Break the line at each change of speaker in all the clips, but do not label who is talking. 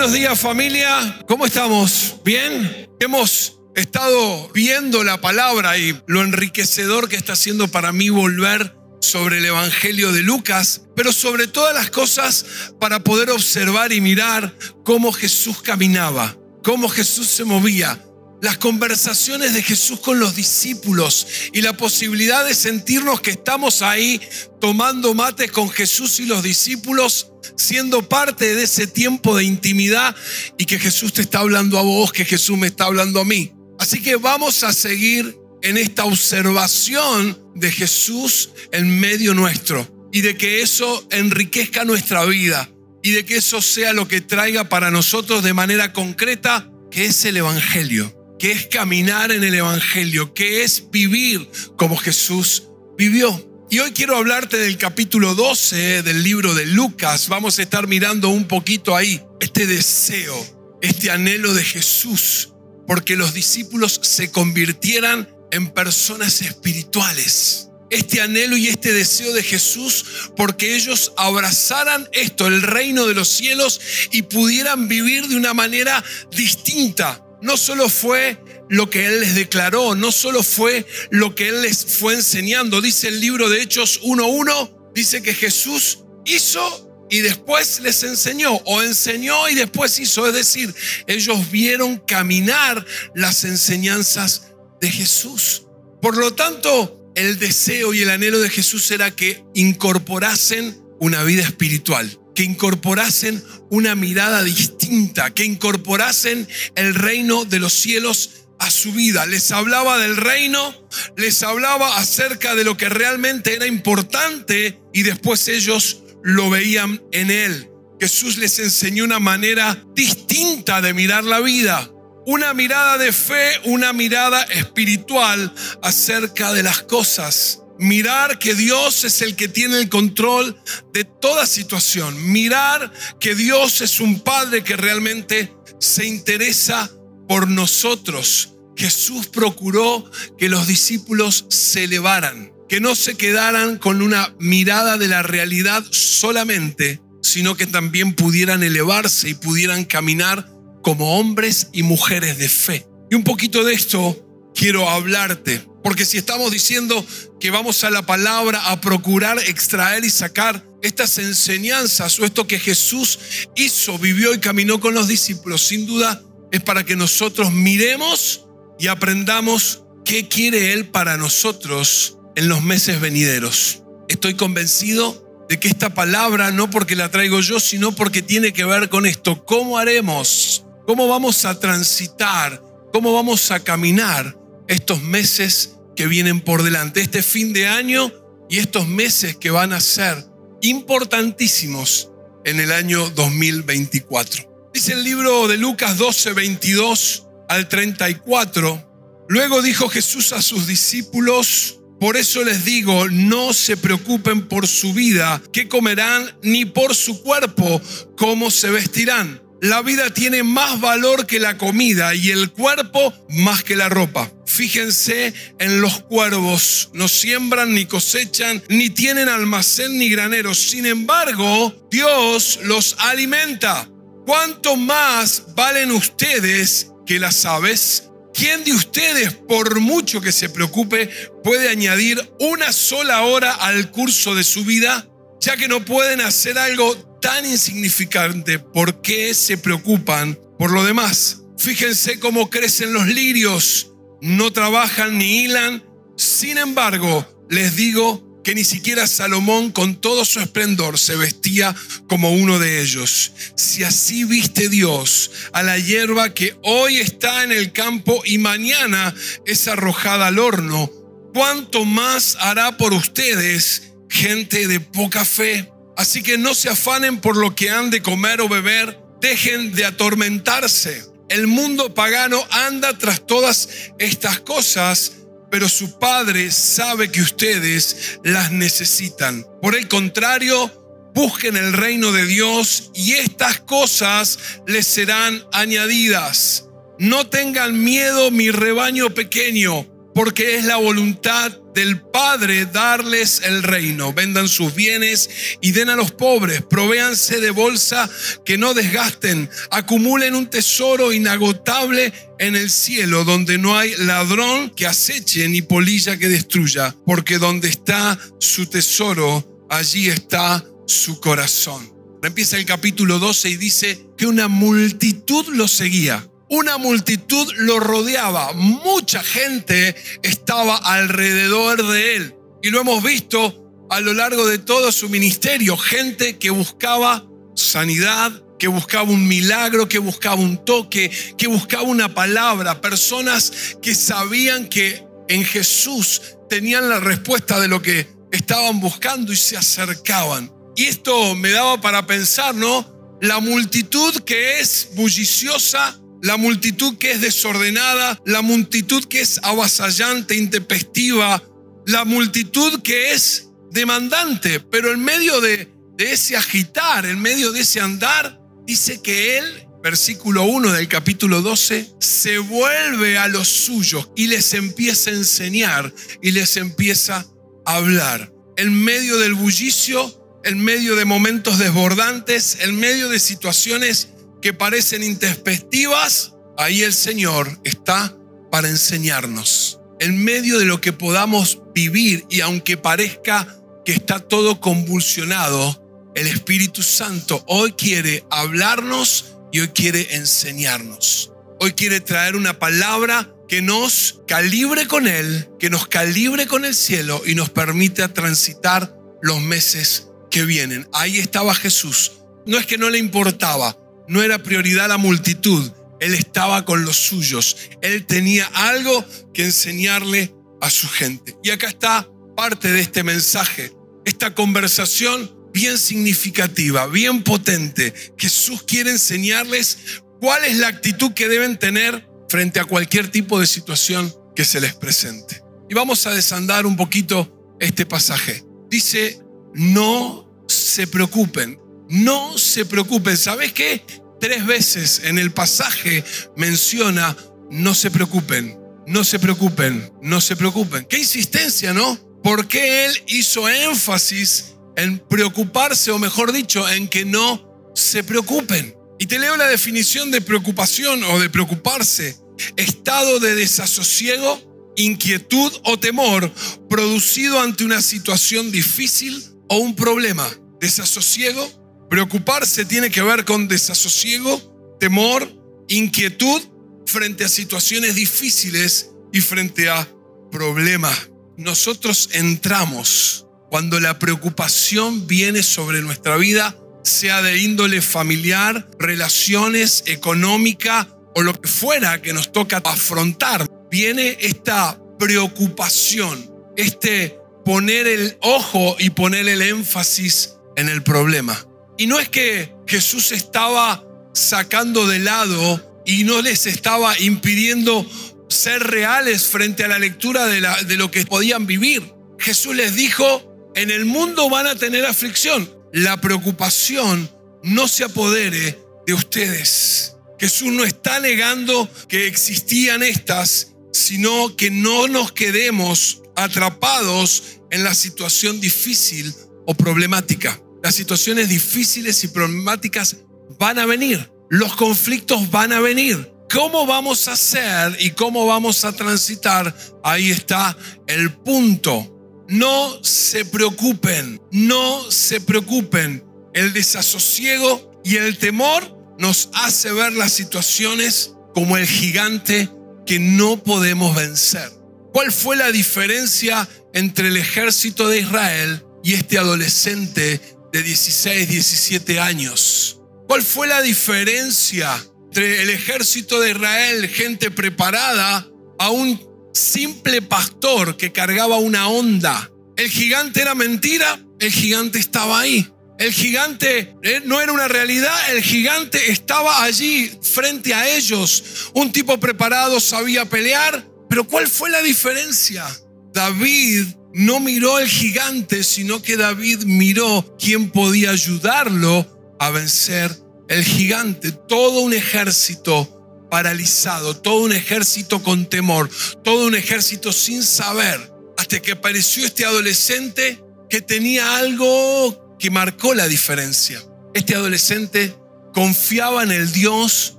Buenos días familia, ¿cómo estamos? ¿Bien? Hemos estado viendo la palabra y lo enriquecedor que está haciendo para mí volver sobre el Evangelio de Lucas, pero sobre todas las cosas para poder observar y mirar cómo Jesús caminaba, cómo Jesús se movía, las conversaciones de Jesús con los discípulos y la posibilidad de sentirnos que estamos ahí tomando mates con Jesús y los discípulos, siendo parte de ese tiempo de intimidad y que Jesús te está hablando a vos, que Jesús me está hablando a mí. Así que vamos a seguir en esta observación de Jesús en medio nuestro y de que eso enriquezca nuestra vida y de que eso sea lo que traiga para nosotros de manera concreta, que es el Evangelio que es caminar en el Evangelio, que es vivir como Jesús vivió. Y hoy quiero hablarte del capítulo 12 del libro de Lucas. Vamos a estar mirando un poquito ahí este deseo, este anhelo de Jesús, porque los discípulos se convirtieran en personas espirituales. Este anhelo y este deseo de Jesús porque ellos abrazaran esto, el reino de los cielos, y pudieran vivir de una manera distinta no solo fue lo que Él les declaró, no solo fue lo que Él les fue enseñando. Dice el libro de Hechos 1.1, dice que Jesús hizo y después les enseñó, o enseñó y después hizo. Es decir, ellos vieron caminar las enseñanzas de Jesús. Por lo tanto, el deseo y el anhelo de Jesús era que incorporasen una vida espiritual que incorporasen una mirada distinta, que incorporasen el reino de los cielos a su vida. Les hablaba del reino, les hablaba acerca de lo que realmente era importante y después ellos lo veían en él. Jesús les enseñó una manera distinta de mirar la vida, una mirada de fe, una mirada espiritual acerca de las cosas. Mirar que Dios es el que tiene el control de toda situación. Mirar que Dios es un Padre que realmente se interesa por nosotros. Jesús procuró que los discípulos se elevaran, que no se quedaran con una mirada de la realidad solamente, sino que también pudieran elevarse y pudieran caminar como hombres y mujeres de fe. Y un poquito de esto quiero hablarte. Porque si estamos diciendo que vamos a la palabra a procurar extraer y sacar estas enseñanzas o esto que Jesús hizo, vivió y caminó con los discípulos, sin duda es para que nosotros miremos y aprendamos qué quiere Él para nosotros en los meses venideros. Estoy convencido de que esta palabra, no porque la traigo yo, sino porque tiene que ver con esto. ¿Cómo haremos? ¿Cómo vamos a transitar? ¿Cómo vamos a caminar estos meses que vienen por delante, este fin de año y estos meses que van a ser importantísimos en el año 2024. Dice el libro de Lucas 12, 22 al 34. Luego dijo Jesús a sus discípulos, por eso les digo, no se preocupen por su vida, qué comerán, ni por su cuerpo, cómo se vestirán. La vida tiene más valor que la comida y el cuerpo más que la ropa. Fíjense en los cuervos, no siembran ni cosechan, ni tienen almacén ni graneros. Sin embargo, Dios los alimenta. ¿Cuánto más valen ustedes que las aves? ¿Quién de ustedes, por mucho que se preocupe, puede añadir una sola hora al curso de su vida? Ya que no pueden hacer algo tan insignificante, ¿por qué se preocupan por lo demás? Fíjense cómo crecen los lirios, no trabajan ni hilan. Sin embargo, les digo que ni siquiera Salomón con todo su esplendor se vestía como uno de ellos. Si así viste Dios a la hierba que hoy está en el campo y mañana es arrojada al horno, ¿cuánto más hará por ustedes gente de poca fe? Así que no se afanen por lo que han de comer o beber, dejen de atormentarse. El mundo pagano anda tras todas estas cosas, pero su Padre sabe que ustedes las necesitan. Por el contrario, busquen el reino de Dios y estas cosas les serán añadidas. No tengan miedo, mi rebaño pequeño porque es la voluntad del Padre darles el reino. Vendan sus bienes y den a los pobres. Provéanse de bolsa que no desgasten. Acumulen un tesoro inagotable en el cielo, donde no hay ladrón que aceche ni polilla que destruya, porque donde está su tesoro, allí está su corazón. Empieza el capítulo 12 y dice que una multitud lo seguía. Una multitud lo rodeaba, mucha gente estaba alrededor de él. Y lo hemos visto a lo largo de todo su ministerio, gente que buscaba sanidad, que buscaba un milagro, que buscaba un toque, que buscaba una palabra, personas que sabían que en Jesús tenían la respuesta de lo que estaban buscando y se acercaban. Y esto me daba para pensar, ¿no? La multitud que es bulliciosa, la multitud que es desordenada, la multitud que es avasallante, intempestiva, la multitud que es demandante, pero en medio de, ese agitar, en medio de ese andar, dice que él, versículo 1 del capítulo 12, se vuelve a los suyos y les empieza a enseñar y les empieza a hablar. En medio del bullicio, en medio de momentos desbordantes, en medio de situaciones que parecen intempestivas, ahí el Señor está para enseñarnos. En medio de lo que podamos vivir y aunque parezca que está todo convulsionado, el Espíritu Santo hoy quiere hablarnos y hoy quiere enseñarnos. Hoy quiere traer una palabra que nos calibre con Él, que nos calibre con el cielo y nos permita transitar los meses que vienen. Ahí estaba Jesús. No es que no le importaba, no era prioridad la multitud, él estaba con los suyos, él tenía algo que enseñarle a su gente. Y acá está parte de este mensaje, esta conversación bien significativa, bien potente. Jesús quiere enseñarles cuál es la actitud que deben tener frente a cualquier tipo de situación que se les presente. Y vamos a desandar un poquito este pasaje. Dice, no se preocupen, no se preocupen. ¿Sabes qué? Tres veces en el pasaje menciona, no se preocupen, no se preocupen, no se preocupen. Qué insistencia, ¿no? ¿Por qué él hizo énfasis en preocuparse, o mejor dicho, en que no se preocupen? Y te leo la definición de preocupación o de preocuparse. Estado de desasosiego, inquietud o temor producido ante una situación difícil o un problema. Desasosiego, Preocuparse tiene que ver con desasosiego, temor, inquietud frente a situaciones difíciles y frente a problemas. Nosotros entramos cuando la preocupación viene sobre nuestra vida, sea de índole familiar, relaciones, económica o lo que fuera que nos toca afrontar. Viene esta preocupación, este poner el ojo y poner el énfasis en el problema. Y no es que Jesús estaba sacando de lado y no les estaba impidiendo ser reales frente a la lectura de, de lo que podían vivir. Jesús les dijo, en el mundo van a tener aflicción. La preocupación no se apodere de ustedes. Jesús no está negando que existían estas, sino que no nos quedemos atrapados en la situación difícil o problemática. Las situaciones difíciles y problemáticas van a venir. Los conflictos van a venir. ¿Cómo vamos a hacer y cómo vamos a transitar? Ahí está el punto. No se preocupen, no se preocupen. El desasosiego y el temor nos hace ver las situaciones como el gigante que no podemos vencer. ¿Cuál fue la diferencia entre el ejército de Israel y este adolescente de 16, 17 años. ¿Cuál fue la diferencia entre el ejército de Israel, gente preparada, a un simple pastor que cargaba una onda? El gigante era mentira, el gigante estaba ahí. El gigante eh, no era una realidad, el gigante estaba allí frente a ellos. Un tipo preparado sabía pelear, pero ¿cuál fue la diferencia? David no miró el gigante, sino que David miró quién podía ayudarlo a vencer el gigante. Todo un ejército paralizado, todo un ejército con temor, todo un ejército sin saber, hasta que apareció este adolescente que tenía algo que marcó la diferencia. Este adolescente confiaba en el Dios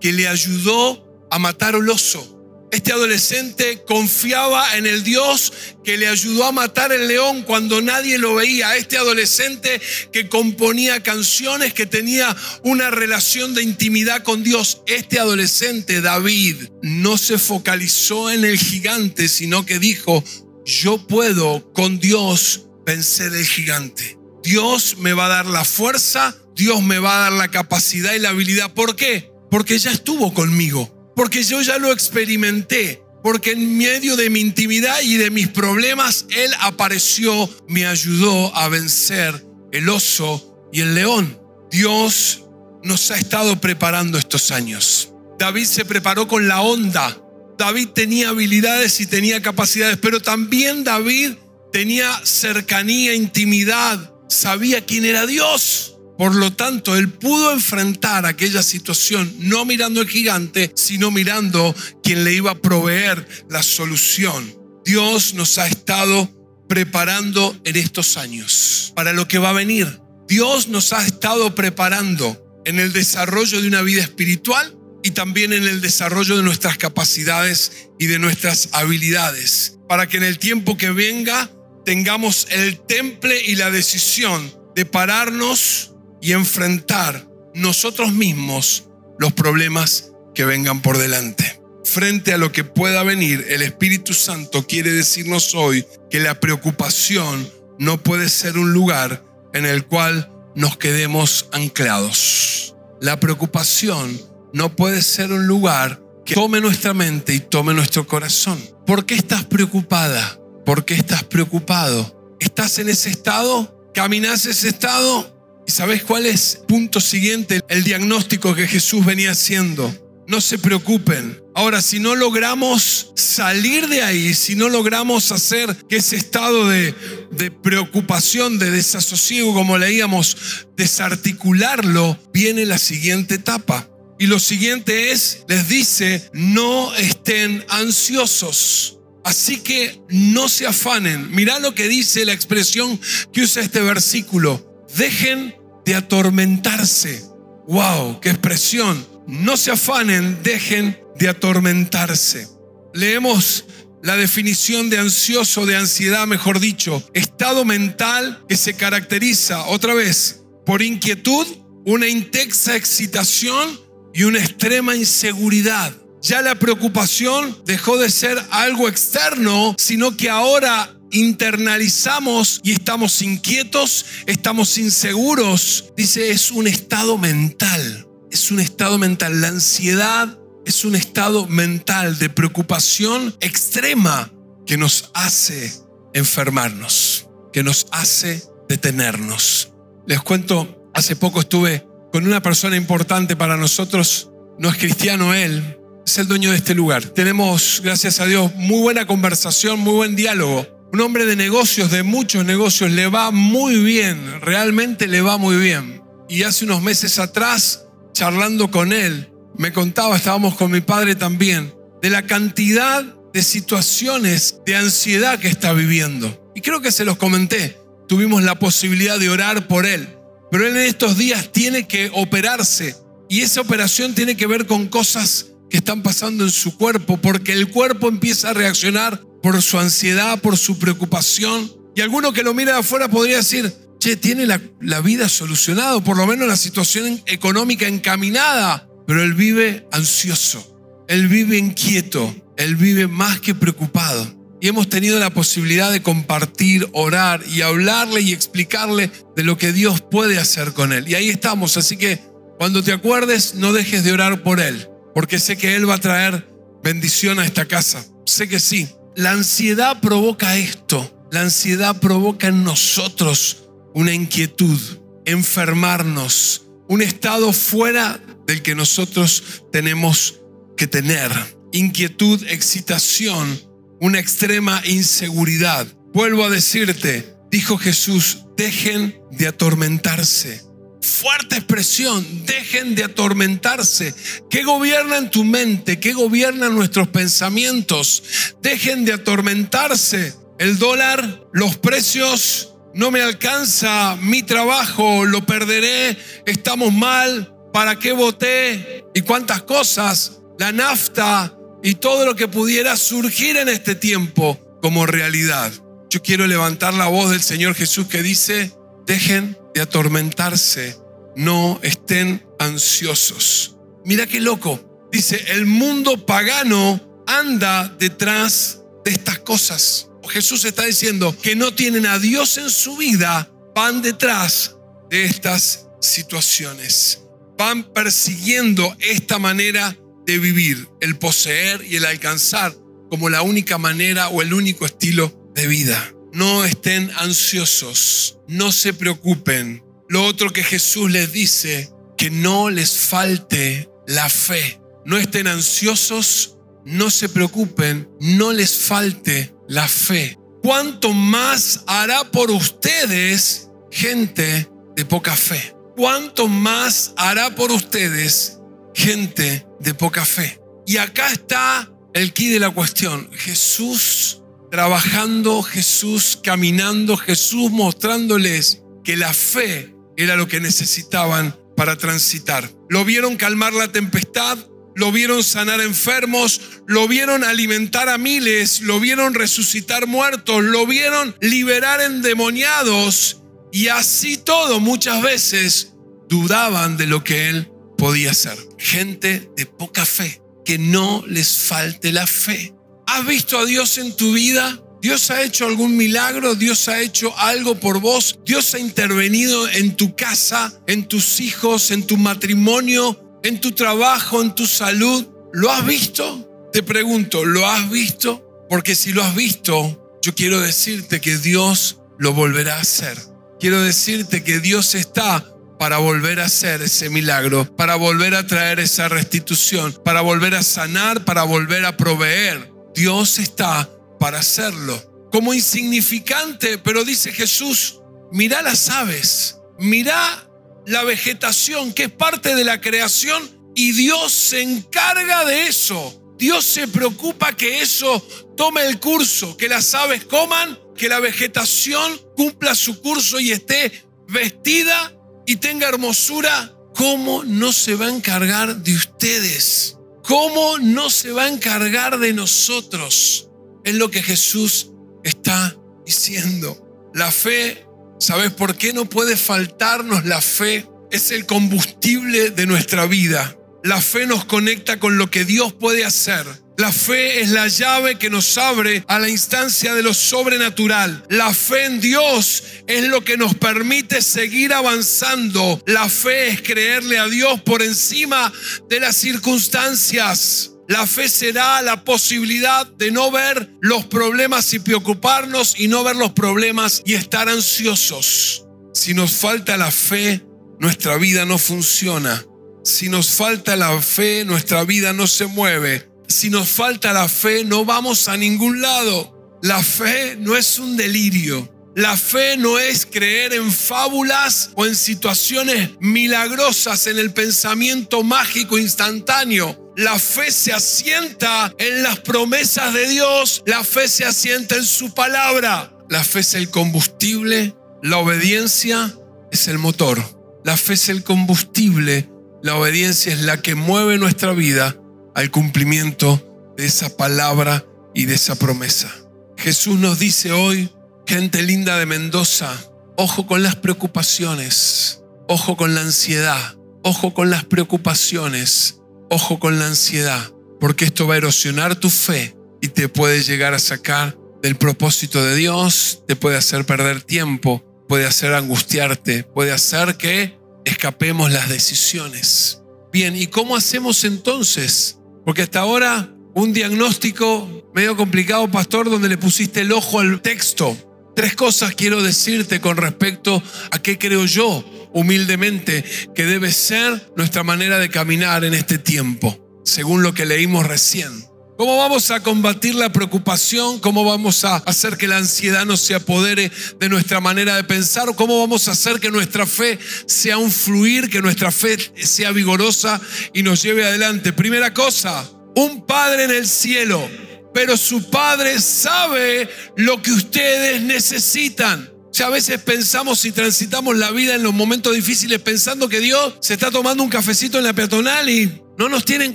que le ayudó a matar al oso. Este adolescente confiaba en el Dios que le ayudó a matar el león cuando nadie lo veía. Este adolescente que componía canciones, que tenía una relación de intimidad con Dios. Este adolescente, David, no se focalizó en el gigante, sino que dijo, yo puedo con Dios vencer el gigante. Dios me va a dar la fuerza, Dios me va a dar la capacidad y la habilidad. ¿Por qué? Porque ya estuvo conmigo porque yo ya lo experimenté, porque en medio de mi intimidad y de mis problemas, Él apareció, me ayudó a vencer el oso y el león. Dios nos ha estado preparando estos años. David se preparó con la onda. David tenía habilidades y tenía capacidades, pero también David tenía cercanía, intimidad, sabía quién era Dios. Por lo tanto, él pudo enfrentar aquella situación no mirando al gigante, sino mirando quien le iba a proveer la solución. Dios nos ha estado preparando en estos años para lo que va a venir. Dios nos ha estado preparando en el desarrollo de una vida espiritual y también en el desarrollo de nuestras capacidades y de nuestras habilidades, para que en el tiempo que venga tengamos el temple y la decisión de pararnos y enfrentar nosotros mismos los problemas que vengan por delante. Frente a lo que pueda venir, el Espíritu Santo quiere decirnos hoy que la preocupación no puede ser un lugar en el cual nos quedemos anclados. La preocupación no puede ser un lugar que tome nuestra mente y tome nuestro corazón. ¿Por qué estás preocupada? ¿Por qué estás preocupado? ¿Estás en ese estado? ¿Caminas ese estado? ¿Y sabes cuál es? Punto siguiente, el diagnóstico que Jesús venía haciendo. No se preocupen. Ahora, si no logramos salir de ahí, si no logramos hacer que ese estado de, de preocupación, de desasosiego, como leíamos, desarticularlo, viene la siguiente etapa. Y lo siguiente es, les dice, no estén ansiosos. Así que no se afanen. Mirá lo que dice la expresión que usa este versículo. Dejen de atormentarse. ¡Wow! ¡Qué expresión! No se afanen, dejen de atormentarse. Leemos la definición de ansioso, de ansiedad, mejor dicho, estado mental que se caracteriza, otra vez, por inquietud, una intensa excitación y una extrema inseguridad. Ya la preocupación dejó de ser algo externo, sino que ahora internalizamos y estamos inquietos, estamos inseguros. Dice, es un estado mental, es un estado mental. La ansiedad es un estado mental de preocupación extrema que nos hace enfermarnos, que nos hace detenernos. Les cuento, hace poco estuve con una persona importante para nosotros, no es cristiano él, es el dueño de este lugar. Tenemos, gracias a Dios, muy buena conversación, muy buen diálogo. Un hombre de negocios, de muchos negocios, le va muy bien, realmente le va muy bien. Y hace unos meses atrás, charlando con él, me contaba, estábamos con mi padre también, de la cantidad de situaciones de ansiedad que está viviendo. Y creo que se los comenté, tuvimos la posibilidad de orar por él, pero él en estos días tiene que operarse y esa operación tiene que ver con cosas que están pasando en su cuerpo, porque el cuerpo empieza a reaccionar por su ansiedad, por su preocupación. Y alguno que lo mira de afuera podría decir, che, tiene la, la vida solucionada, por lo menos la situación económica encaminada, pero él vive ansioso, él vive inquieto, él vive más que preocupado. Y hemos tenido la posibilidad de compartir, orar y hablarle y explicarle de lo que Dios puede hacer con él. Y ahí estamos, así que cuando te acuerdes, no dejes de orar por él, porque sé que Él va a traer bendición a esta casa. Sé que sí. La ansiedad provoca esto. La ansiedad provoca en nosotros una inquietud, enfermarnos, un estado fuera del que nosotros tenemos que tener. Inquietud, excitación, una extrema inseguridad. Vuelvo a decirte, dijo Jesús, dejen de atormentarse, fuerte expresión, dejen de atormentarse. ¿Qué gobierna en tu mente? ¿Qué gobierna nuestros pensamientos? Dejen de atormentarse. El dólar, los precios, no me alcanza mi trabajo, lo perderé, estamos mal, ¿para qué voté? ¿Y cuántas cosas? La nafta y todo lo que pudiera surgir en este tiempo como realidad. Yo quiero levantar la voz del Señor Jesús que dice, dejen de atormentarse, no estén ansiosos. Mira qué loco. Dice, el mundo pagano anda detrás de estas cosas. Jesús está diciendo que no tienen a Dios en su vida, van detrás de estas situaciones. Van persiguiendo esta manera de vivir, el poseer y el alcanzar como la única manera o el único estilo de vida. No estén ansiosos, no se preocupen. Lo otro que Jesús les dice, que no les falte la fe. No estén ansiosos, no se preocupen, no les falte la fe. ¿Cuánto más hará por ustedes gente de poca fe? ¿Cuánto más hará por ustedes gente de poca fe? Y acá está el quid de la cuestión. Jesús trabajando, Jesús caminando, Jesús mostrándoles que la fe era lo que necesitaban para transitar. Lo vieron calmar la tempestad, lo vieron sanar enfermos, lo vieron alimentar a miles, lo vieron resucitar muertos, lo vieron liberar endemoniados y así todo muchas veces dudaban de lo que él podía hacer. Gente de poca fe, que no les falte la fe. ¿Has visto a Dios en tu vida? ¿Dios ha hecho algún milagro? ¿Dios ha hecho algo por vos? ¿Dios ha intervenido en tu casa, en tus hijos, en tu matrimonio, en tu trabajo, en tu salud? ¿Lo has visto? Te pregunto, ¿lo has visto? Porque si lo has visto, yo quiero decirte que Dios lo volverá a hacer. Quiero decirte que Dios está para volver a hacer ese milagro, para volver a traer esa restitución, para volver a sanar, para volver a proveer. Dios está para hacerlo. Como insignificante, pero dice Jesús, mira las aves, mira la vegetación que es parte de la creación y Dios se encarga de eso. Dios se preocupa que eso tome el curso, que las aves coman, que la vegetación cumpla su curso y esté vestida y tenga hermosura. ¿Cómo no se va a encargar de ustedes? ¿Cómo no se va a encargar de nosotros? Es lo que Jesús está diciendo. La fe, ¿sabes por qué no puede faltarnos la fe? Es el combustible de nuestra vida. La fe nos conecta con lo que Dios puede hacer. La fe es la llave que nos abre a la instancia de lo sobrenatural. La fe en Dios es lo que nos permite seguir avanzando. La fe es creerle a Dios por encima de las circunstancias. La fe será la posibilidad de no ver los problemas y preocuparnos y no ver los problemas y estar ansiosos. Si nos falta la fe, nuestra vida no funciona. Si nos falta la fe, nuestra vida no se mueve si nos falta la fe, no vamos a ningún lado. La fe no es un delirio. La fe no es creer en fábulas o en situaciones milagrosas en el pensamiento mágico instantáneo. La fe se asienta en las promesas de Dios. La fe se asienta en su palabra. La fe es el combustible. La obediencia es el motor. La fe es el combustible. La obediencia es la que mueve nuestra vida al cumplimiento de esa palabra y de esa promesa. Jesús nos dice hoy, gente linda de Mendoza, ojo con las preocupaciones, ojo con la ansiedad, ojo con las preocupaciones, ojo con la ansiedad, porque esto va a erosionar tu fe y te puede llegar a sacar del propósito de Dios, te puede hacer perder tiempo, puede hacer angustiarte, puede hacer que escapemos las decisiones. Bien, ¿y cómo hacemos entonces porque hasta ahora un diagnóstico medio complicado, pastor, donde le pusiste el ojo al texto. Tres cosas quiero decirte con respecto a qué creo yo humildemente que debe ser nuestra manera de caminar en este tiempo, según lo que leímos recién. ¿Cómo vamos a combatir la preocupación? ¿Cómo vamos a hacer que la ansiedad no se apodere de nuestra manera de pensar? ¿Cómo vamos a hacer que nuestra fe sea un fluir, que nuestra fe sea vigorosa y nos lleve adelante? Primera cosa, un Padre en el cielo, pero su Padre sabe lo que ustedes necesitan. Ya a veces pensamos y transitamos la vida en los momentos difíciles pensando que Dios se está tomando un cafecito en la peatonal y no nos tiene en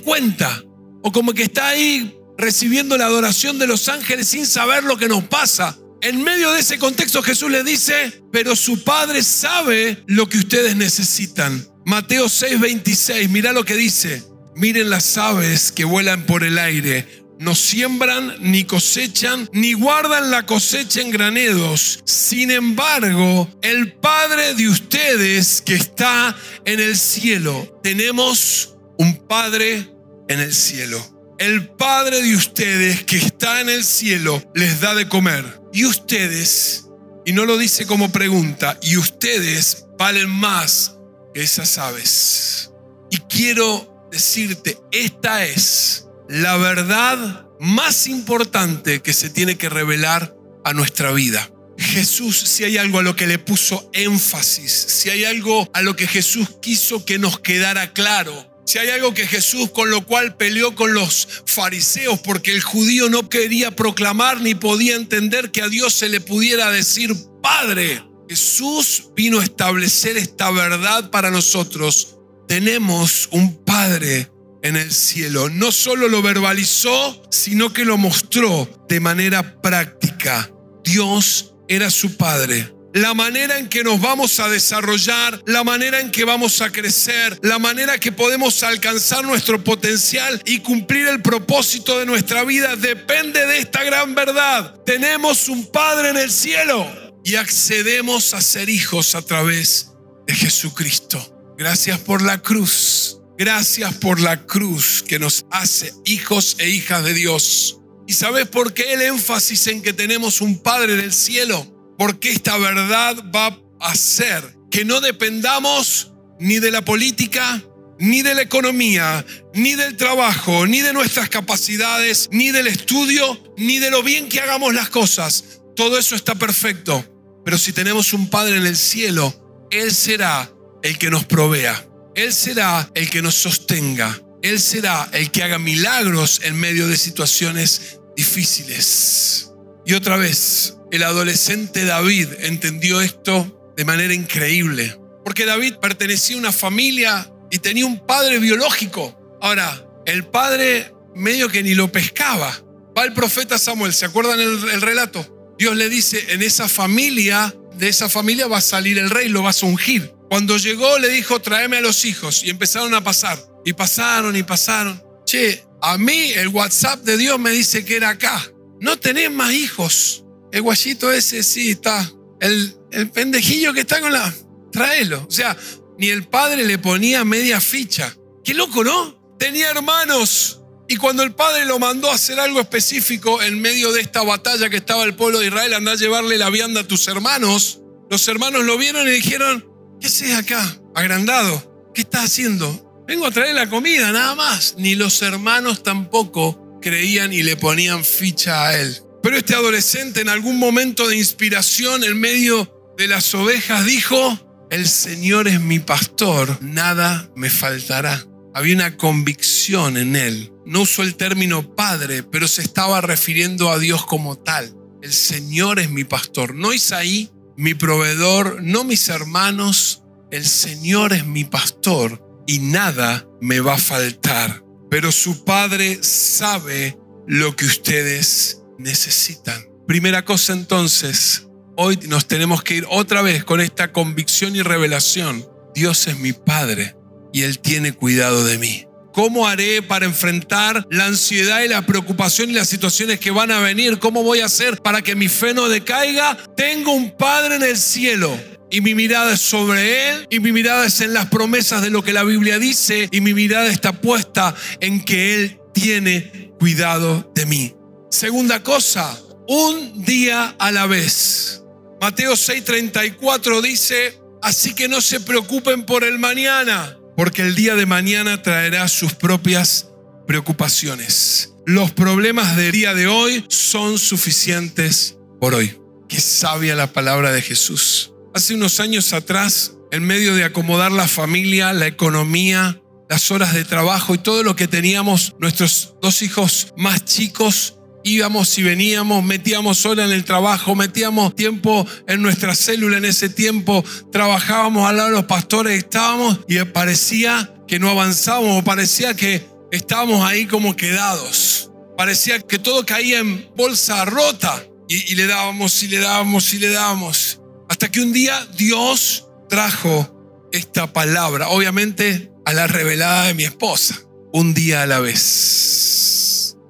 cuenta. O como que está ahí recibiendo la adoración de los ángeles sin saber lo que nos pasa. En medio de ese contexto Jesús le dice, pero su Padre sabe lo que ustedes necesitan. Mateo 6:26, mira lo que dice. Miren las aves que vuelan por el aire. No siembran, ni cosechan, ni guardan la cosecha en granedos. Sin embargo, el Padre de ustedes que está en el cielo, tenemos un Padre en el cielo el Padre de ustedes que está en el cielo les da de comer. Y ustedes, y no lo dice como pregunta, y ustedes valen más que esas aves. Y quiero decirte, esta es la verdad más importante que se tiene que revelar a nuestra vida. Jesús, si hay algo a lo que le puso énfasis, si hay algo a lo que Jesús quiso que nos quedara claro, si hay algo que Jesús con lo cual peleó con los fariseos porque el judío no quería proclamar ni podía entender que a Dios se le pudiera decir Padre. Jesús vino a establecer esta verdad para nosotros. Tenemos un Padre en el cielo. No solo lo verbalizó, sino que lo mostró de manera práctica. Dios era su Padre la manera en que nos vamos a desarrollar, la manera en que vamos a crecer, la manera que podemos alcanzar nuestro potencial y cumplir el propósito de nuestra vida depende de esta gran verdad. Tenemos un Padre en el cielo y accedemos a ser hijos a través de Jesucristo. Gracias por la cruz. Gracias por la cruz que nos hace hijos e hijas de Dios. ¿Y sabes por qué el énfasis en que tenemos un Padre en el cielo? porque esta verdad va a hacer que no dependamos ni de la política, ni de la economía, ni del trabajo, ni de nuestras capacidades, ni del estudio, ni de lo bien que hagamos las cosas. Todo eso está perfecto. Pero si tenemos un Padre en el cielo, Él será el que nos provea. Él será el que nos sostenga. Él será el que haga milagros en medio de situaciones difíciles. Y otra vez, el adolescente David entendió esto de manera increíble. Porque David pertenecía a una familia y tenía un padre biológico. Ahora, el padre medio que ni lo pescaba. Va el profeta Samuel, ¿se acuerdan el, relato? Dios le dice, en esa familia, de esa familia va a salir el rey, lo vas a ungir. Cuando llegó le dijo, tráeme a los hijos. Y empezaron a pasar. Y pasaron y pasaron. Che, a mí el WhatsApp de Dios me dice que era acá. No tenés más hijos. El guayito ese sí está. El, el pendejillo que está con la... Tráelo. O sea, ni el padre le ponía media ficha. Qué loco, ¿no? Tenía hermanos. Y cuando el padre lo mandó a hacer algo específico en medio de esta batalla que estaba el pueblo de Israel, anda a llevarle la vianda a tus hermanos, los hermanos lo vieron y dijeron, ¿qué haces acá? Agrandado. ¿Qué estás haciendo? Vengo a traer la comida, nada más. Ni los hermanos tampoco creían y le ponían ficha a él. Pero este adolescente en algún momento de inspiración en medio de las ovejas dijo, el Señor es mi pastor, nada me faltará. Había una convicción en él. No usó el término padre, pero se estaba refiriendo a Dios como tal. El Señor es mi pastor, no Isaí, mi proveedor, no mis hermanos. El Señor es mi pastor y nada me va a faltar. Pero su Padre sabe lo que ustedes necesitan. Primera cosa entonces, hoy nos tenemos que ir otra vez con esta convicción y revelación. Dios es mi Padre y Él tiene cuidado de mí. ¿Cómo haré para enfrentar la ansiedad y la preocupación y las situaciones que van a venir? ¿Cómo voy a hacer para que mi fe no decaiga? Tengo un Padre en el cielo y mi mirada es sobre Él y mi mirada es en las promesas de lo que la Biblia dice y mi mirada está puesta en que Él tiene cuidado de mí. Segunda cosa, un día a la vez. Mateo 6:34 dice, así que no se preocupen por el mañana, porque el día de mañana traerá sus propias preocupaciones. los problemas del día de hoy son suficientes por hoy. Qué sabia la palabra de Jesús. Hace unos años atrás, en medio de acomodar la familia, la economía, las horas de trabajo y todo lo que teníamos, nuestros dos hijos más chicos, íbamos y veníamos, metíamos horas en el trabajo, metíamos tiempo en nuestra célula en ese tiempo, trabajábamos al lado de los pastores, estábamos y parecía que no avanzábamos, parecía que estábamos ahí como quedados, parecía que todo caía en bolsa rota y, y le dábamos y le dábamos y le dábamos, hasta que un día Dios trajo esta palabra, obviamente a la revelada de mi esposa, un día a la vez.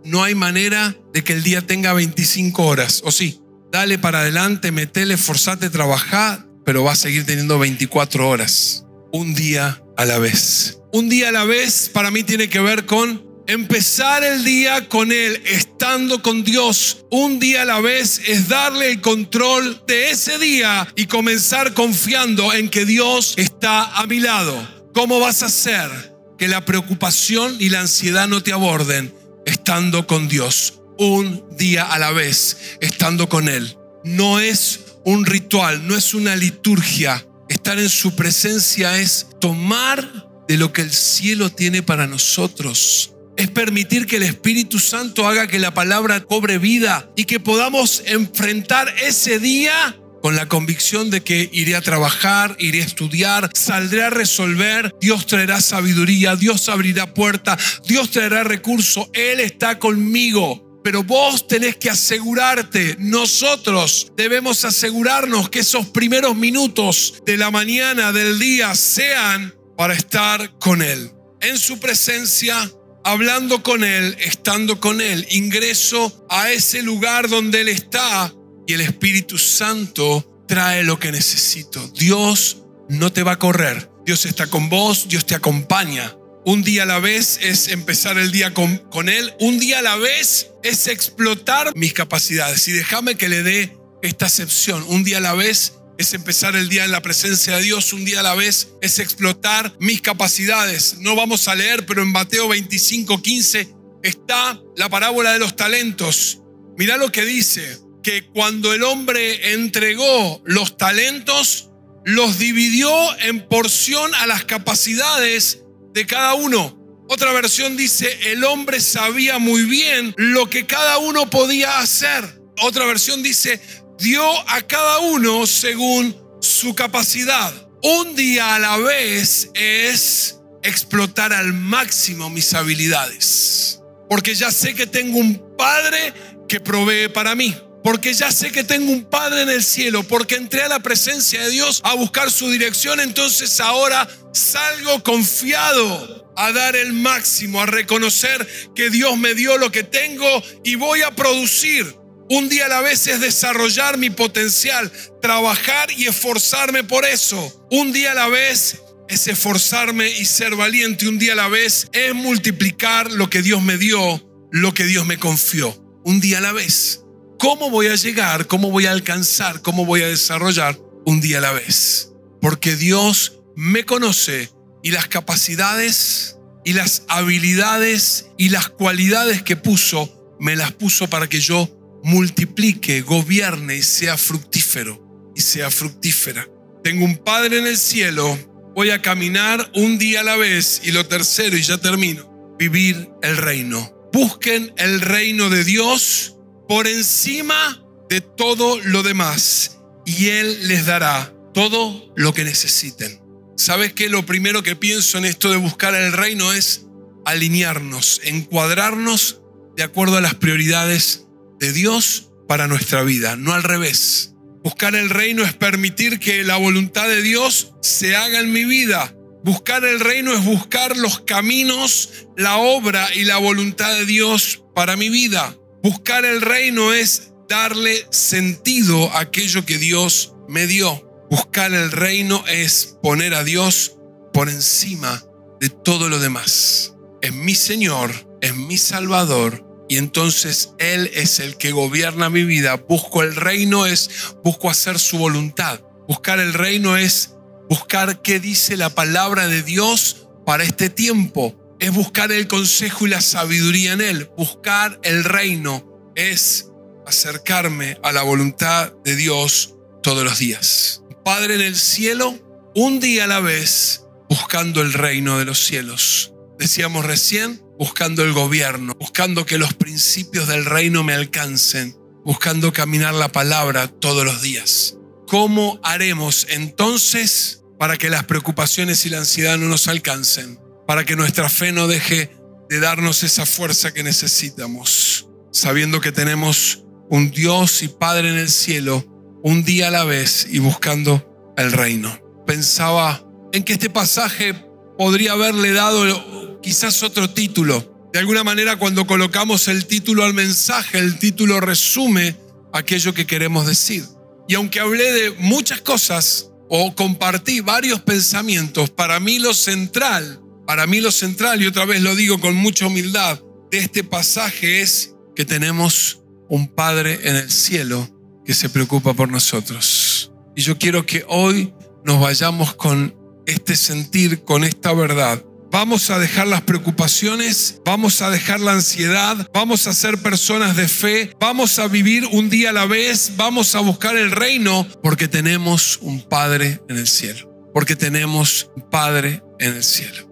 No hay manera de que el día tenga 25 horas, o sí, dale para adelante, metele, forzate, trabajar, pero va a seguir teniendo 24 horas, un día a la vez. Un día a la vez para mí tiene que ver con empezar el día con Él, estando con Dios. Un día a la vez es darle el control de ese día y comenzar confiando en que Dios está a mi lado. ¿Cómo vas a hacer que la preocupación y la ansiedad no te aborden estando con Dios? Un día a la vez, estando con Él. No es un ritual, no es una liturgia. Estar en su presencia es tomar de lo que el cielo tiene para nosotros. Es permitir que el Espíritu Santo haga que la palabra cobre vida y que podamos enfrentar ese día con la convicción de que iré a trabajar, iré a estudiar, saldré a resolver, Dios traerá sabiduría, Dios abrirá puerta, Dios traerá recursos, Él está conmigo. Pero vos tenés que asegurarte, nosotros debemos asegurarnos que esos primeros minutos de la mañana, del día, sean para estar con Él. En su presencia, hablando con Él, estando con Él. Ingreso a ese lugar donde Él está y el Espíritu Santo trae lo que necesito. Dios no te va a correr. Dios está con vos, Dios te acompaña. Un día a la vez es empezar el día con, con Él. Un día a la vez es explotar mis capacidades. Y déjame que le dé esta excepción. Un día a la vez es empezar el día en la presencia de Dios. Un día a la vez es explotar mis capacidades. No vamos a leer, pero en Mateo 25, 15 está la parábola de los talentos. Mira lo que dice que cuando el hombre entregó los talentos, los dividió en porción a las capacidades de cada uno. Otra versión dice, el hombre sabía muy bien lo que cada uno podía hacer. Otra versión dice, dio a cada uno según su capacidad. Un día a la vez es explotar al máximo mis habilidades. Porque ya sé que tengo un padre que provee para mí porque ya sé que tengo un Padre en el cielo, porque entré a la presencia de Dios a buscar su dirección, entonces ahora salgo confiado a dar el máximo, a reconocer que Dios me dio lo que tengo y voy a producir. Un día a la vez es desarrollar mi potencial, trabajar y esforzarme por eso. Un día a la vez es esforzarme y ser valiente. Un día a la vez es multiplicar lo que Dios me dio, lo que Dios me confió. Un día a la vez. ¿Cómo voy a llegar? ¿Cómo voy a alcanzar? ¿Cómo voy a desarrollar un día a la vez? Porque Dios me conoce y las capacidades y las habilidades y las cualidades que puso, me las puso para que yo multiplique, gobierne y sea fructífero y sea fructífera. Tengo un Padre en el cielo, voy a caminar un día a la vez y lo tercero, y ya termino, vivir el reino. Busquen el reino de Dios por encima de todo lo demás y Él les dará todo lo que necesiten. ¿Sabes qué? Lo primero que pienso en esto de buscar el reino es alinearnos, encuadrarnos de acuerdo a las prioridades de Dios para nuestra vida, no al revés. Buscar el reino es permitir que la voluntad de Dios se haga en mi vida. Buscar el reino es buscar los caminos, la obra y la voluntad de Dios para mi vida. Buscar el reino es darle sentido a aquello que Dios me dio. Buscar el reino es poner a Dios por encima de todo lo demás. Es mi Señor, es mi Salvador y entonces Él es el que gobierna mi vida. Busco el reino es, busco hacer su voluntad. Buscar el reino es buscar qué dice la palabra de Dios para este tiempo es buscar el consejo y la sabiduría en Él. Buscar el reino es acercarme a la voluntad de Dios todos los días. Padre en el cielo, un día a la vez, buscando el reino de los cielos. Decíamos recién, buscando el gobierno, buscando que los principios del reino me alcancen, buscando caminar la palabra todos los días. ¿Cómo haremos entonces para que las preocupaciones y la ansiedad no nos alcancen? Para que nuestra fe no deje de darnos esa fuerza que necesitamos, sabiendo que tenemos un Dios y Padre en el cielo, un día a la vez y buscando el reino. Pensaba en que este pasaje podría haberle dado quizás otro título. De alguna manera cuando colocamos el título al mensaje, el título resume aquello que queremos decir. Y aunque hablé de muchas cosas o compartí varios pensamientos, para mí lo central, para mí lo central, y otra vez lo digo con mucha humildad, de este pasaje es que tenemos un Padre en el cielo que se preocupa por nosotros. Y yo quiero que hoy nos vayamos con este sentir, con esta verdad. Vamos a dejar las preocupaciones, vamos a dejar la ansiedad, vamos a ser personas de fe, vamos a vivir un día a la vez, vamos a buscar el reino porque tenemos un Padre en el cielo, porque tenemos un Padre en el cielo.